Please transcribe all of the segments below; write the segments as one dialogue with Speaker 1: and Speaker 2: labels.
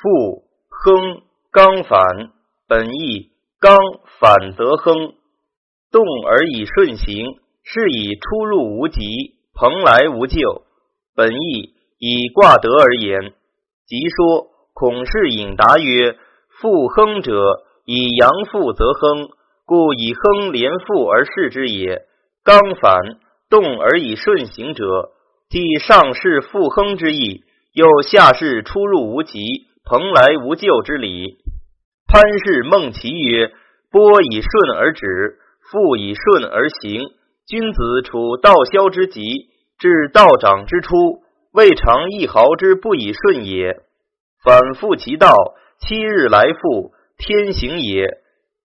Speaker 1: 复亨刚反，本义刚反则亨，动而以顺行，是以出入无极，蓬莱无咎。本义以卦德而言，即说孔氏引答曰：复亨者，以阳复则亨，故以亨连复而视之也。刚反，动而以顺行者，即上士复亨之意，又下士出入无极。蓬莱无咎之理。潘氏孟其曰：“波以顺而止，复以顺而行。君子处道消之极，至道长之初，未尝一毫之不以顺也。反复其道，七日来复，天行也。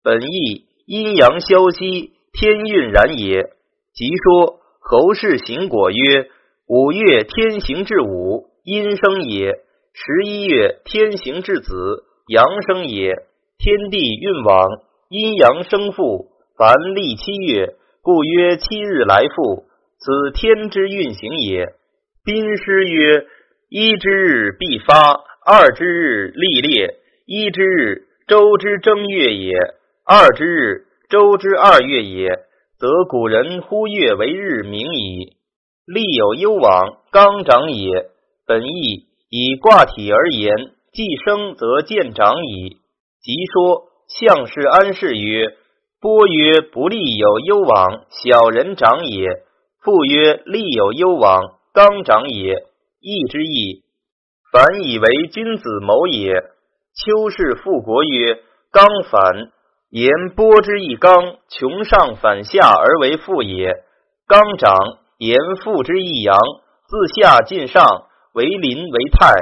Speaker 1: 本义阴阳消息，天运然也。即说侯氏行果曰：五月天行至午，阴生也。”十一月，天行至子，阳生也。天地运往，阴阳生复。凡历七月，故曰七日来复，此天之运行也。宾师曰：一之日必发，二之日历列。一之日，周之正月也；二之日，周之二月也。则古人呼月为日明矣。历有攸往，刚长也。本义。以卦体而言，既生则见长矣。即说相氏安氏曰：“波曰不利有攸往，小人长也。”复曰：“利有攸往，刚长也。”义之义，反以为君子谋也。丘氏复国曰：“刚反，言波之义刚，穷上反下而为父也。刚长，言父之义阳，自下进上。”为邻为泰，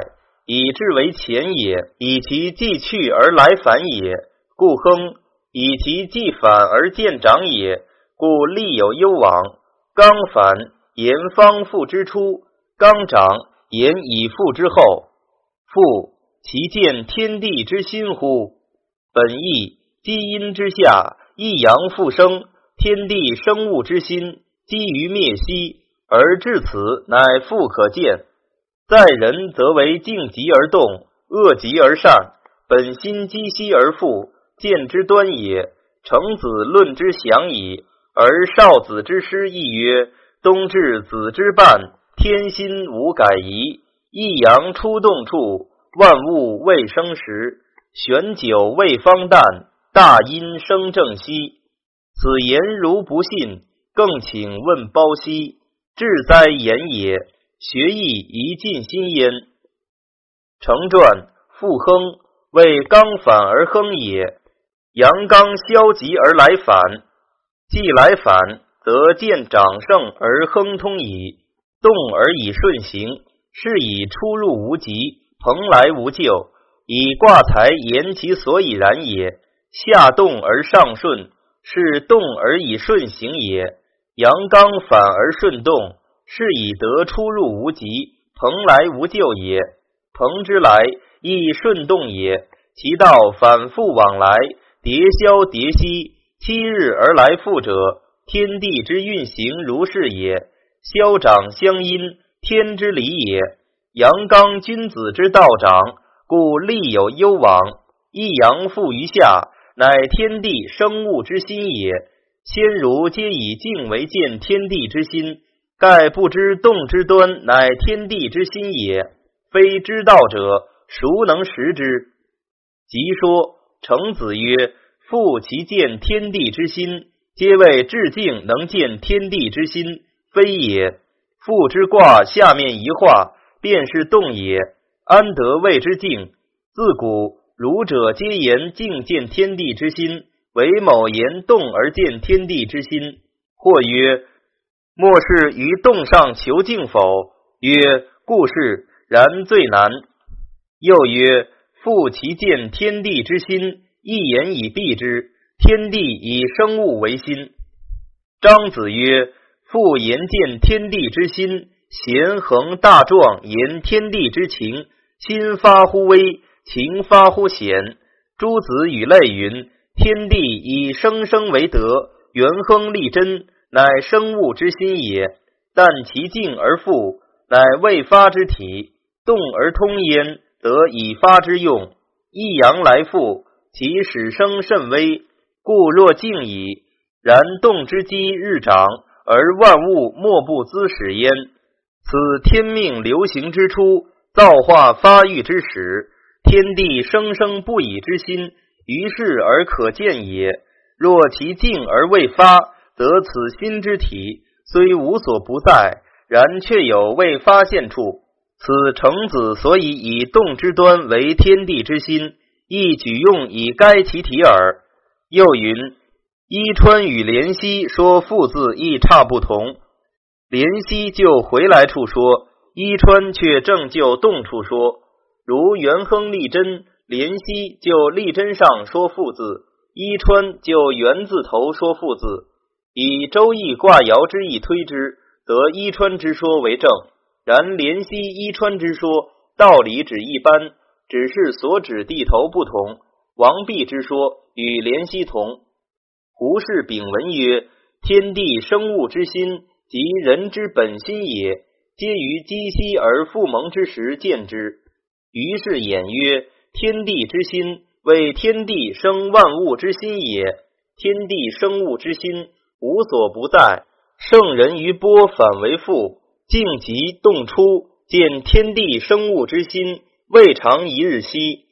Speaker 1: 以至为前也；以其既去而来反也，故亨；以其既反而见长也，故利有攸往。刚反，言方复之初；刚长，言以复之后。复其见天地之心乎？本义积阴之下，一阳复生，天地生物之心，积于灭息，而至此，乃复可见。在人则为静极而动，恶极而善，本心积息而复，见之端也。成子论之详矣，而少子之师亦曰：冬至子之半，天心无改移。一阳出动处，万物未生时。玄九未方旦，大阴生正息。此言如不信，更请问包羲。志哉言也！学艺宜尽心焉。成传复亨，为刚反而亨也。阳刚消极而来反，既来反，则见长盛而亨通矣。动而以顺行，是以出入无极，蓬莱无咎。以卦才言其所以然也。下动而上顺，是动而以顺行也。阳刚反而顺动。是以得出入无极，蓬莱无咎也。蓬之来，亦顺动也。其道反复往来，迭消迭息，七日而来复者，天地之运行如是也。消长相因，天之理也。阳刚君子之道长，故利有攸往。一阳复于下，乃天地生物之心也。先儒皆以静为见天地之心。盖不知动之端，乃天地之心也。非知道者，孰能识之？即说程子曰：“复其见天地之心，皆谓至静能见天地之心，非也。复之卦下面一画，便是动也。安得谓之静？自古儒者皆言静见天地之心，唯某言动而见天地之心。或曰。”莫是于洞上求静否？曰：故是。然最难。又曰：复其见天地之心，一言以蔽之。天地以生物为心。张子曰：复言见天地之心，贤恒大壮言天地之情，心发乎微，情发乎显。诸子语类云：天地以生生为德，元亨利贞。乃生物之心也，但其静而复，乃未发之体；动而通焉，得以发之用。一阳来复，其始生甚微，故若静矣。然动之机日长，而万物莫不滋始焉。此天命流行之初，造化发育之始，天地生生不已之心，于是而可见也。若其静而未发，则此心之体虽无所不在，然却有未发现处。此程子所以以动之端为天地之心，亦举用以该其体耳。又云：伊川与怜惜说父字亦差不同。怜惜就回来处说，伊川却正就动处说。如元亨利贞，怜惜就利贞上说父字。伊川就元字头说父字，以周易卦爻之意推之，则伊川之说为正。然怜惜伊川之说，道理只一般，只是所指地头不同。王弼之说与怜惜同。胡适丙文曰：“天地生物之心，即人之本心也，皆于积息而复蒙之时见之。”于是演曰：“天地之心。”为天地生万物之心也，天地生物之心无所不在。圣人于波反为复，静极动出，见天地生物之心未尝一日息，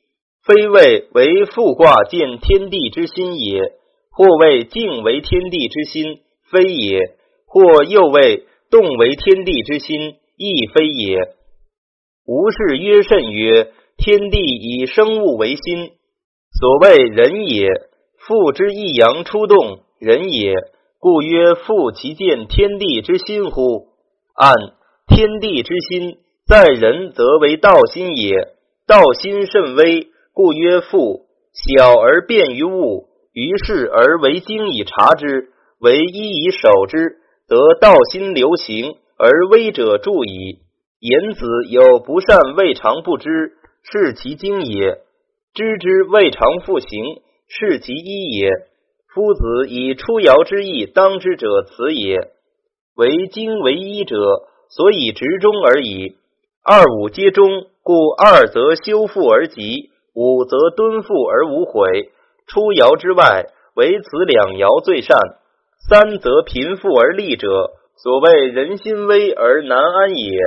Speaker 1: 非谓为复卦见天地之心也，或谓静为天地之心，非也；或又谓动为天地之心，亦非也。吾是曰甚曰：天地以生物为心。所谓人也，复之一阳出动，人也，故曰复其见天地之心乎？按天地之心在人，则为道心也。道心甚微，故曰复。小而便于物，于是而为精以察之，为一以守之，则道心流行而微者助矣。言子有不善，未尝不知，是其精也。知之未尝复行，是其一也。夫子以出爻之意当之者，此也。为精为一者，所以直中而已。二五皆中，故二则修复而吉，五则敦复而无悔。出爻之外，唯此两爻最善。三则贫富而利者，所谓人心危而难安也。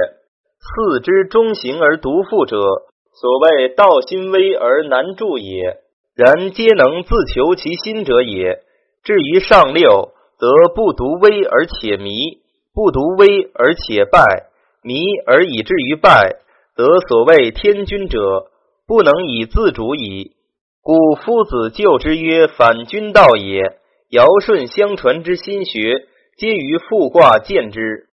Speaker 1: 四之中行而独富者。所谓道心危而难助也，然皆能自求其心者也。至于上六，则不独危而且迷，不独危而且败，迷而以至于败，则所谓天君者，不能以自主矣。故夫子就之曰反君道也。尧舜相传之心学，皆于复卦见之。